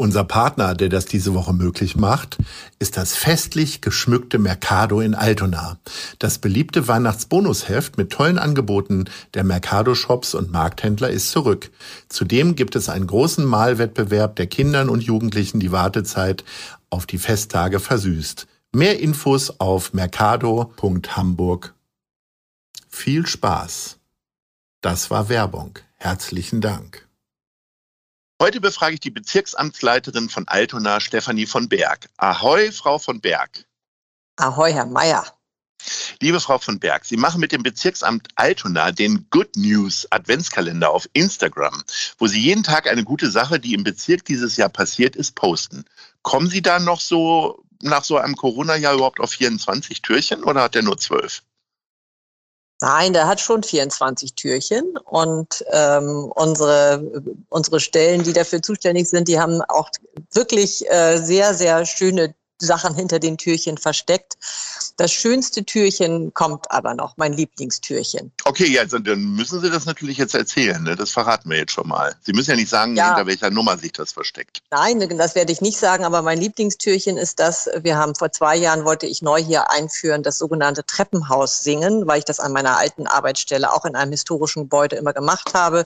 Unser Partner, der das diese Woche möglich macht, ist das festlich geschmückte Mercado in Altona. Das beliebte Weihnachtsbonusheft mit tollen Angeboten der Mercado-Shops und Markthändler ist zurück. Zudem gibt es einen großen Malwettbewerb, der Kindern und Jugendlichen die Wartezeit auf die Festtage versüßt. Mehr Infos auf mercado.hamburg. Viel Spaß. Das war Werbung. Herzlichen Dank. Heute befrage ich die Bezirksamtsleiterin von Altona, Stefanie von Berg. Ahoi, Frau von Berg. Ahoi, Herr Meier. Liebe Frau von Berg, Sie machen mit dem Bezirksamt Altona den Good News Adventskalender auf Instagram, wo Sie jeden Tag eine gute Sache, die im Bezirk dieses Jahr passiert ist, posten. Kommen Sie da noch so nach so einem Corona-Jahr überhaupt auf 24 Türchen oder hat er nur 12? Nein, der hat schon 24 Türchen und ähm, unsere, unsere Stellen, die dafür zuständig sind, die haben auch wirklich äh, sehr, sehr schöne Sachen hinter den Türchen versteckt. Das schönste Türchen kommt aber noch, mein Lieblingstürchen. Okay, ja, also dann müssen Sie das natürlich jetzt erzählen. Ne? Das verraten wir jetzt schon mal. Sie müssen ja nicht sagen, ja. hinter welcher Nummer sich das versteckt. Nein, das werde ich nicht sagen, aber mein Lieblingstürchen ist das, wir haben vor zwei Jahren, wollte ich neu hier einführen, das sogenannte Treppenhaus singen, weil ich das an meiner alten Arbeitsstelle auch in einem historischen Gebäude immer gemacht habe.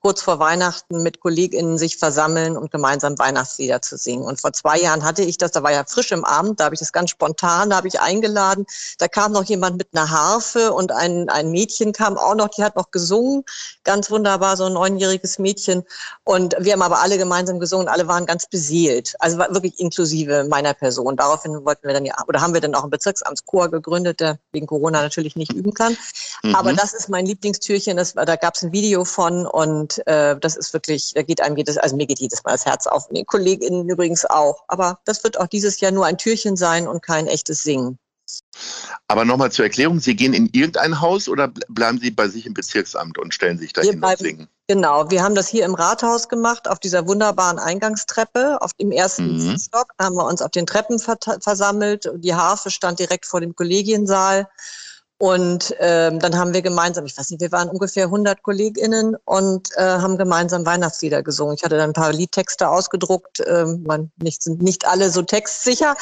Kurz vor Weihnachten mit KollegInnen sich versammeln und gemeinsam Weihnachtslieder zu singen. Und vor zwei Jahren hatte ich das, da war ja frisch im Abend, da habe ich das ganz spontan, da habe ich eingeladen. Da kam noch jemand mit einer Harfe und ein, ein Mädchen kam auch noch, die hat noch gesungen, ganz wunderbar, so ein neunjähriges Mädchen. Und wir haben aber alle gemeinsam gesungen, alle waren ganz beseelt, also wirklich inklusive meiner Person. Daraufhin wollten wir dann ja, oder haben wir dann auch einen Bezirksamtschor gegründet, der wegen Corona natürlich nicht üben kann. Mhm. Aber das ist mein Lieblingstürchen, das, da gab es ein Video von und äh, das ist wirklich, da geht einem jedes, also mir geht jedes Mal das Herz auf, mir KollegInnen übrigens auch. Aber das wird auch dieses Jahr nur ein Türchen sein und kein echtes Singen. Aber nochmal zur Erklärung, Sie gehen in irgendein Haus oder bleiben Sie bei sich im Bezirksamt und stellen sich dahin und singen? Genau, wir haben das hier im Rathaus gemacht, auf dieser wunderbaren Eingangstreppe, auf dem ersten mhm. Stock. Haben wir uns auf den Treppen versammelt. Die Harfe stand direkt vor dem Kollegiensaal. Und ähm, dann haben wir gemeinsam, ich weiß nicht, wir waren ungefähr 100 KollegInnen und äh, haben gemeinsam Weihnachtslieder gesungen. Ich hatte dann ein paar Liedtexte ausgedruckt, ähm, man nicht, sind nicht alle so textsicher.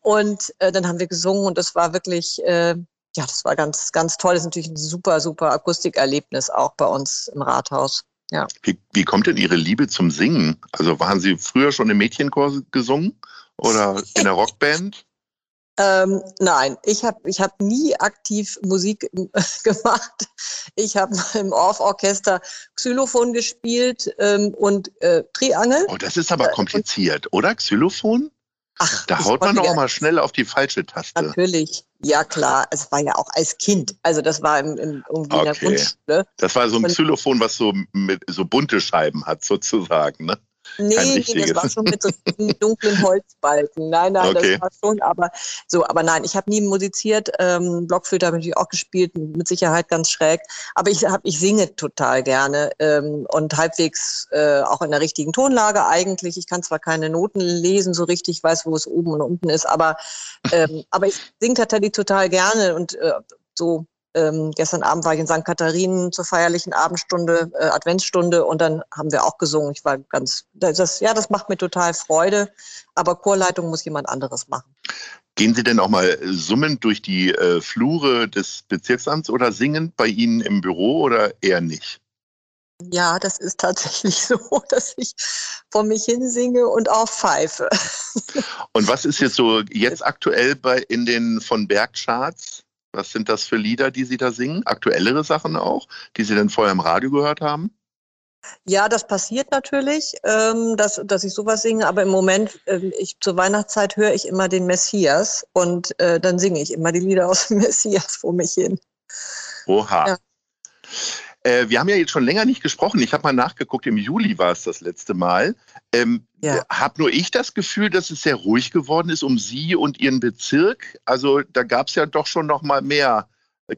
Und äh, dann haben wir gesungen und das war wirklich, äh, ja, das war ganz, ganz toll. Das ist natürlich ein super, super Akustikerlebnis auch bei uns im Rathaus. Ja. Wie, wie kommt denn Ihre Liebe zum Singen? Also waren Sie früher schon im Mädchenchor gesungen oder in der Rockband? Ähm, nein, ich habe ich hab nie aktiv Musik gemacht. Ich habe im Orff-Orchester Xylophon gespielt ähm, und äh, Triangel. Oh, das ist aber äh, kompliziert, äh, oder? Xylophon? Ach, da haut man doch auch mal schnell auf die falsche Taste. Natürlich, ja klar. Es war ja auch als Kind. Also das war im, im, irgendwie okay. in der Grundschule. Das war so ein Xylophon, was so, mit, so bunte Scheiben hat sozusagen, ne? Nee, nee, das war schon mit so dunklen Holzbalken. Nein, nein, okay. das war schon, aber so, aber nein, ich habe nie musiziert. Ähm, Blockflöte habe ich auch gespielt, mit Sicherheit ganz schräg. Aber ich hab, ich singe total gerne ähm, und halbwegs äh, auch in der richtigen Tonlage eigentlich. Ich kann zwar keine Noten lesen so richtig, weiß, wo es oben und unten ist, aber ähm, aber ich singe tatsächlich total gerne und äh, so ähm, gestern Abend war ich in St. Katharinen zur feierlichen Abendstunde, äh, Adventsstunde und dann haben wir auch gesungen. Ich war ganz, das, ja, das macht mir total Freude, aber Chorleitung muss jemand anderes machen. Gehen Sie denn auch mal summend durch die äh, Flure des Bezirksamts oder singend bei Ihnen im Büro oder eher nicht? Ja, das ist tatsächlich so, dass ich vor mich hin singe und auch pfeife. Und was ist jetzt so jetzt aktuell bei in den von Berg Charts? Was sind das für Lieder, die Sie da singen? Aktuellere Sachen auch, die Sie denn vorher im Radio gehört haben? Ja, das passiert natürlich, ähm, dass, dass ich sowas singe, aber im Moment, ähm, ich, zur Weihnachtszeit höre ich immer den Messias und äh, dann singe ich immer die Lieder aus dem Messias vor mich hin. Oha. Ja. Äh, wir haben ja jetzt schon länger nicht gesprochen. Ich habe mal nachgeguckt, im Juli war es das letzte Mal. Ähm, ja. Habe nur ich das Gefühl, dass es sehr ruhig geworden ist um Sie und Ihren Bezirk. Also da gab es ja doch schon noch mal mehr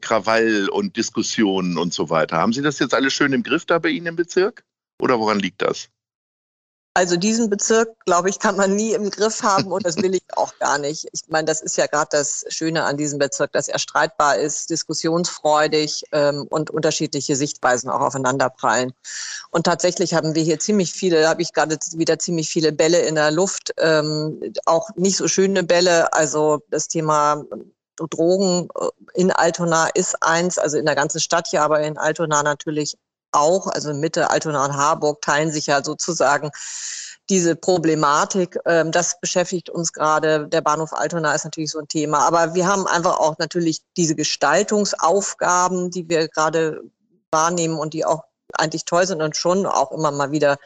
Krawall und Diskussionen und so weiter. Haben Sie das jetzt alles schön im Griff da bei Ihnen im Bezirk? Oder woran liegt das? Also diesen Bezirk, glaube ich, kann man nie im Griff haben und das will ich auch gar nicht. Ich meine, das ist ja gerade das Schöne an diesem Bezirk, dass er streitbar ist, diskussionsfreudig ähm, und unterschiedliche Sichtweisen auch aufeinanderprallen. Und tatsächlich haben wir hier ziemlich viele, da habe ich gerade wieder ziemlich viele Bälle in der Luft, ähm, auch nicht so schöne Bälle. Also das Thema Drogen äh, in Altona ist eins, also in der ganzen Stadt hier, aber in Altona natürlich auch, also Mitte, Altona und Harburg teilen sich ja sozusagen diese Problematik. Ähm, das beschäftigt uns gerade. Der Bahnhof Altona ist natürlich so ein Thema. Aber wir haben einfach auch natürlich diese Gestaltungsaufgaben, die wir gerade wahrnehmen und die auch eigentlich toll sind und schon auch immer mal wieder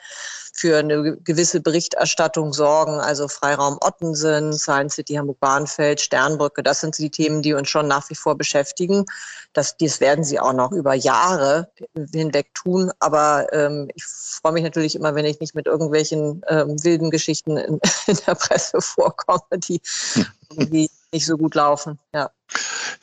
für eine gewisse Berichterstattung sorgen. Also Freiraum Ottensen, Science City Hamburg-Bahnfeld, Sternbrücke, das sind die Themen, die uns schon nach wie vor beschäftigen. Das, dies werden sie auch noch über Jahre hinweg tun. Aber ähm, ich freue mich natürlich immer, wenn ich nicht mit irgendwelchen ähm, wilden Geschichten in, in der Presse vorkomme, die irgendwie nicht so gut laufen. Ja.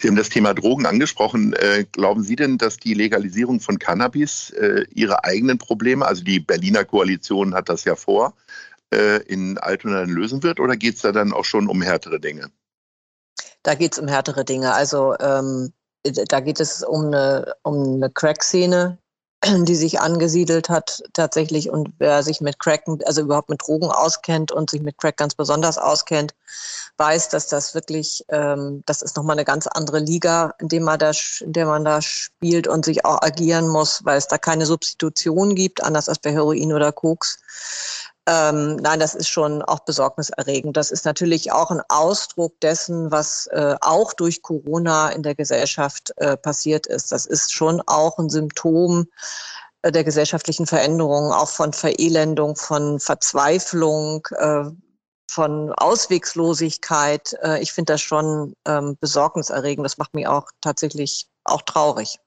Sie haben das Thema Drogen angesprochen. Äh, glauben Sie denn, dass die Legalisierung von Cannabis äh, Ihre eigenen Probleme, also die Berliner Koalition hat das ja vor, äh, in Altona lösen wird? Oder geht es da dann auch schon um härtere Dinge? Da geht es um härtere Dinge. Also ähm, da geht es um eine, um eine Crack-Szene, die sich angesiedelt hat tatsächlich und wer sich mit Crack, also überhaupt mit Drogen auskennt und sich mit Crack ganz besonders auskennt, weiß, dass das wirklich, ähm, das ist nochmal eine ganz andere Liga, in, dem man da, in der man da spielt und sich auch agieren muss, weil es da keine Substitution gibt, anders als bei Heroin oder Koks. Ähm, nein, das ist schon auch besorgniserregend. Das ist natürlich auch ein Ausdruck dessen, was äh, auch durch Corona in der Gesellschaft äh, passiert ist. Das ist schon auch ein Symptom äh, der gesellschaftlichen Veränderungen, auch von Verelendung, von Verzweiflung, äh, von Auswegslosigkeit. Äh, ich finde das schon ähm, besorgniserregend. Das macht mich auch tatsächlich auch traurig.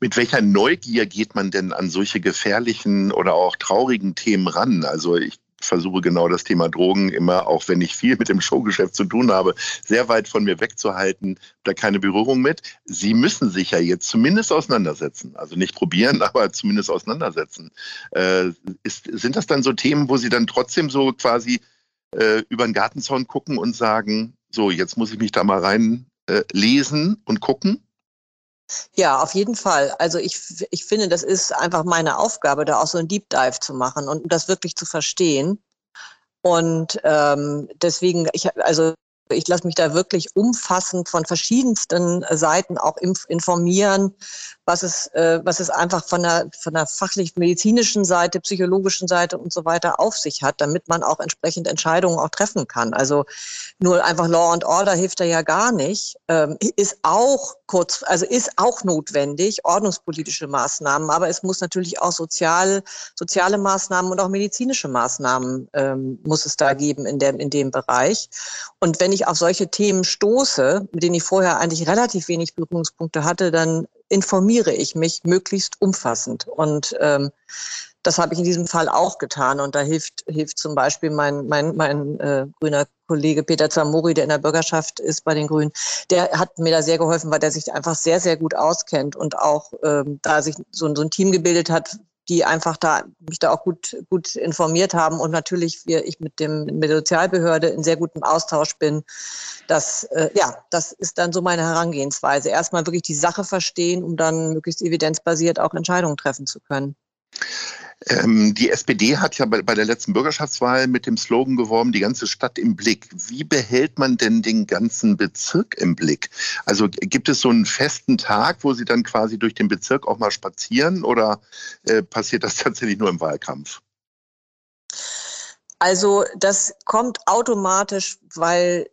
Mit welcher Neugier geht man denn an solche gefährlichen oder auch traurigen Themen ran? Also ich versuche genau das Thema Drogen immer, auch wenn ich viel mit dem Showgeschäft zu tun habe, sehr weit von mir wegzuhalten, da keine Berührung mit. Sie müssen sich ja jetzt zumindest auseinandersetzen. Also nicht probieren, aber zumindest auseinandersetzen. Äh, ist, sind das dann so Themen, wo Sie dann trotzdem so quasi äh, über den Gartenzaun gucken und sagen, so, jetzt muss ich mich da mal rein äh, und gucken? Ja, auf jeden Fall. Also ich, ich finde, das ist einfach meine Aufgabe, da auch so ein Deep Dive zu machen und das wirklich zu verstehen. Und ähm, deswegen, ich, also ich lasse mich da wirklich umfassend von verschiedensten Seiten auch informieren, was es, äh, was es einfach von der, von der fachlich-medizinischen Seite, psychologischen Seite und so weiter auf sich hat, damit man auch entsprechend Entscheidungen auch treffen kann. Also nur einfach Law and Order hilft da ja gar nicht, ähm, ist auch kurz, also ist auch notwendig, ordnungspolitische Maßnahmen, aber es muss natürlich auch sozial, soziale Maßnahmen und auch medizinische Maßnahmen ähm, muss es da geben in dem, in dem Bereich. Und wenn ich auf solche Themen stoße, mit denen ich vorher eigentlich relativ wenig Berührungspunkte hatte, dann informiere ich mich möglichst umfassend. Und ähm, das habe ich in diesem Fall auch getan. Und da hilft, hilft zum Beispiel mein, mein, mein äh, grüner Kollege Peter Zamori, der in der Bürgerschaft ist bei den Grünen. Der hat mir da sehr geholfen, weil der sich einfach sehr, sehr gut auskennt und auch ähm, da sich so, so ein Team gebildet hat, die einfach da mich da auch gut gut informiert haben und natürlich wir ich mit dem mit der Sozialbehörde in sehr gutem Austausch bin. Das äh, ja, das ist dann so meine Herangehensweise. Erstmal wirklich die Sache verstehen, um dann möglichst evidenzbasiert auch Entscheidungen treffen zu können. Ähm, die SPD hat ja bei, bei, der letzten Bürgerschaftswahl mit dem Slogan geworben, die ganze Stadt im Blick. Wie behält man denn den ganzen Bezirk im Blick? Also gibt es so einen festen Tag, wo Sie dann quasi durch den Bezirk auch mal spazieren oder äh, passiert das tatsächlich nur im Wahlkampf? Also das kommt automatisch, weil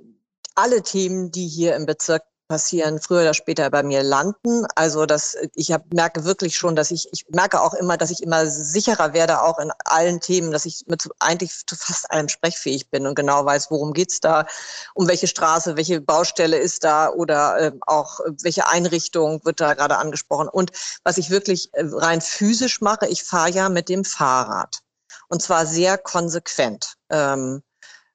alle Themen, die hier im Bezirk passieren, früher oder später bei mir landen. Also das, ich hab, merke wirklich schon, dass ich, ich merke auch immer, dass ich immer sicherer werde, auch in allen Themen, dass ich mit eigentlich zu fast allem sprechfähig bin und genau weiß, worum geht's da, um welche Straße, welche Baustelle ist da oder äh, auch welche Einrichtung wird da gerade angesprochen. Und was ich wirklich äh, rein physisch mache, ich fahre ja mit dem Fahrrad. Und zwar sehr konsequent. Ähm,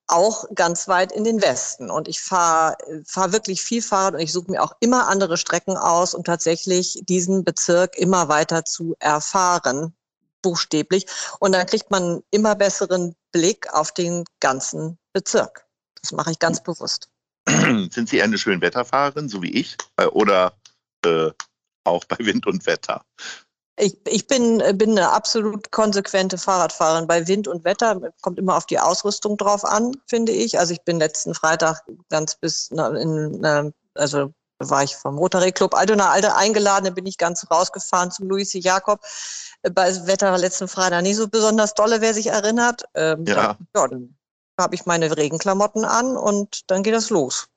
auch ganz weit in den Westen. Und ich fahre fahr wirklich viel Fahrrad und ich suche mir auch immer andere Strecken aus, um tatsächlich diesen Bezirk immer weiter zu erfahren, buchstäblich. Und dann kriegt man einen immer besseren Blick auf den ganzen Bezirk. Das mache ich ganz bewusst. Sind Sie eine Schönwetterfahrerin, so wie ich? Äh, oder äh, auch bei Wind und Wetter? Ich, ich bin, bin eine absolut konsequente Fahrradfahrerin. Bei Wind und Wetter kommt immer auf die Ausrüstung drauf an, finde ich. Also ich bin letzten Freitag ganz bis in, also war ich vom Rotary Club Altona Alte eingeladen, dann bin ich ganz rausgefahren zum Luisi Jakob. Bei Wetter war letzten Freitag nicht so besonders dolle, wer sich erinnert. Ähm, ja. Dann, ja, dann habe ich meine Regenklamotten an und dann geht das los.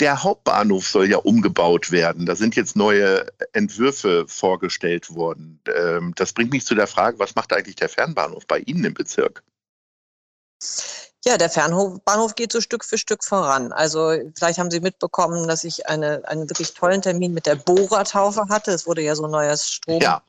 Der Hauptbahnhof soll ja umgebaut werden. Da sind jetzt neue Entwürfe vorgestellt worden. Ähm, das bringt mich zu der Frage, was macht eigentlich der Fernbahnhof bei Ihnen im Bezirk? Ja, der Fernbahnhof geht so Stück für Stück voran. Also vielleicht haben Sie mitbekommen, dass ich eine, einen wirklich tollen Termin mit der Bohrertaufe hatte. Es wurde ja so ein neues Strom. Ja.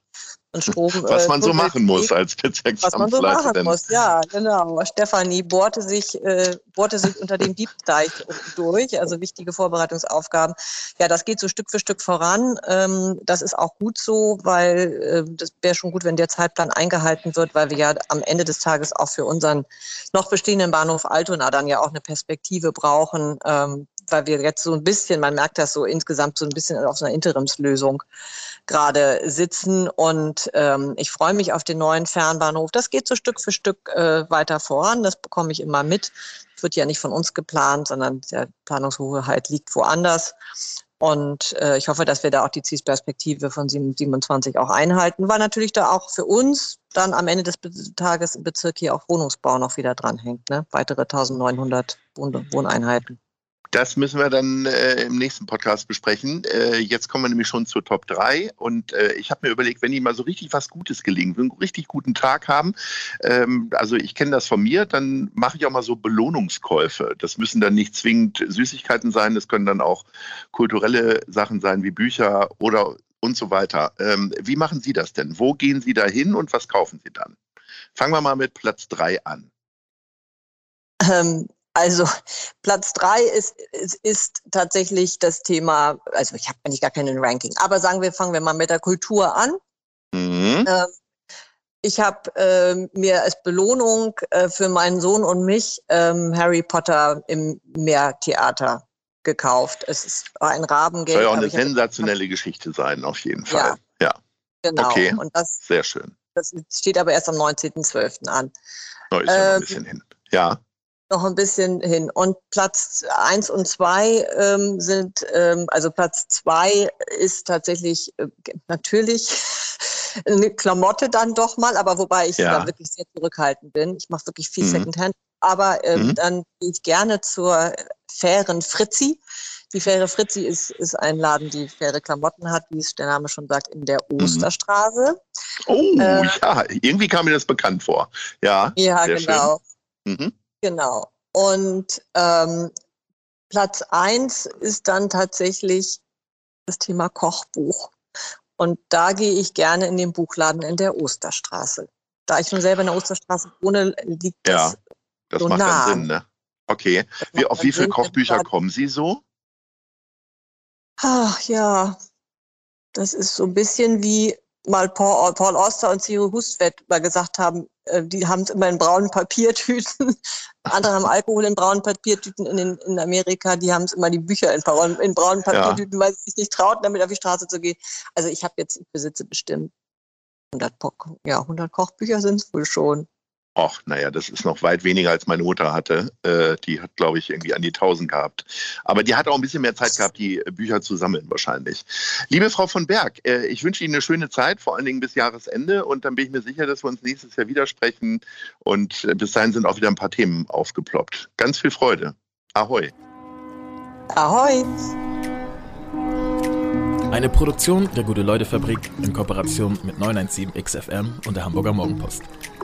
Und Strom, was man äh, so machen muss als Bezirksamtsleiterin. Was man so machen muss, ja, genau. Stefanie bohrte sich, äh, bohrte sich unter dem Diebsteich durch, also wichtige Vorbereitungsaufgaben. Ja, das geht so Stück für Stück voran. Ähm, das ist auch gut so, weil äh, das wäre schon gut, wenn der Zeitplan eingehalten wird, weil wir ja am Ende des Tages auch für unseren noch bestehenden Bahnhof Altona dann ja auch eine Perspektive brauchen, ähm, weil wir jetzt so ein bisschen, man merkt das so insgesamt so ein bisschen auf so einer Interimslösung gerade sitzen. Und ähm, ich freue mich auf den neuen Fernbahnhof. Das geht so Stück für Stück äh, weiter voran. Das bekomme ich immer mit. Wird ja nicht von uns geplant, sondern der Planungshoheit liegt woanders. Und äh, ich hoffe, dass wir da auch die Zielperspektive von 27 auch einhalten, weil natürlich da auch für uns dann am Ende des Tages im Bezirk hier auch Wohnungsbau noch wieder dranhängt. Ne? Weitere 1900 Wohneinheiten. Das müssen wir dann äh, im nächsten Podcast besprechen. Äh, jetzt kommen wir nämlich schon zur Top 3 und äh, ich habe mir überlegt, wenn Ihnen mal so richtig was Gutes gelingt, einen richtig guten Tag haben, ähm, also ich kenne das von mir, dann mache ich auch mal so Belohnungskäufe. Das müssen dann nicht zwingend Süßigkeiten sein, das können dann auch kulturelle Sachen sein wie Bücher oder und so weiter. Ähm, wie machen Sie das denn? Wo gehen Sie da hin und was kaufen Sie dann? Fangen wir mal mit Platz 3 an. Ähm, also Platz drei ist, ist, ist tatsächlich das Thema, also ich habe eigentlich gar keinen Ranking, aber sagen wir, fangen wir mal mit der Kultur an. Mhm. Ähm, ich habe äh, mir als Belohnung äh, für meinen Sohn und mich ähm, Harry Potter im Meertheater gekauft. Es ist ein Rabengeld. Soll ja auch eine sensationelle Geschichte sein, auf jeden Fall. Ja. ja. Genau. Okay. Und das, Sehr schön. Das steht aber erst am 19.12. an. Oh, ist ja ähm, noch ein ähm, bisschen hin. Ja noch ein bisschen hin. Und Platz eins und zwei ähm, sind, ähm, also Platz zwei ist tatsächlich äh, natürlich eine Klamotte dann doch mal, aber wobei ich ja. da wirklich sehr zurückhaltend bin. Ich mache wirklich viel mhm. Secondhand. Aber ähm, mhm. dann gehe ich gerne zur fairen Fritzi. Die faire Fritzi ist, ist ein Laden, die faire Klamotten hat, wie es der Name schon sagt, in der mhm. Osterstraße. Oh, äh, ja, irgendwie kam mir das bekannt vor. Ja, ja genau. Mhm. Genau. Und ähm, Platz eins ist dann tatsächlich das Thema Kochbuch. Und da gehe ich gerne in den Buchladen in der Osterstraße. Da ich nun selber in der Osterstraße wohne, liegt ja, das. Das so macht nah. dann Sinn, ne? Okay. Wie, auf wie viele Kochbücher kommen Sie so? Ach ja, das ist so ein bisschen wie mal Paul, Paul Oster und Cyril Hustvedt mal gesagt haben, äh, die haben es immer in braunen Papiertüten. Andere haben Alkohol in braunen Papiertüten in, den, in Amerika. Die haben es immer die Bücher in, braunen, in braunen Papiertüten, ja. weil sie sich nicht trauten, damit auf die Straße zu gehen. Also ich habe jetzt, ich besitze bestimmt 100, ja, 100 Kochbücher sind es wohl schon. Ach, naja, das ist noch weit weniger als meine Mutter hatte. Äh, die hat, glaube ich, irgendwie an die 1000 gehabt. Aber die hat auch ein bisschen mehr Zeit gehabt, die Bücher zu sammeln wahrscheinlich. Liebe Frau von Berg, äh, ich wünsche Ihnen eine schöne Zeit, vor allen Dingen bis Jahresende. Und dann bin ich mir sicher, dass wir uns nächstes Jahr wieder sprechen. Und äh, bis dahin sind auch wieder ein paar Themen aufgeploppt. Ganz viel Freude. Ahoi. Ahoi. Eine Produktion der Gute-Leute-Fabrik in Kooperation mit 917XFM und der Hamburger Morgenpost.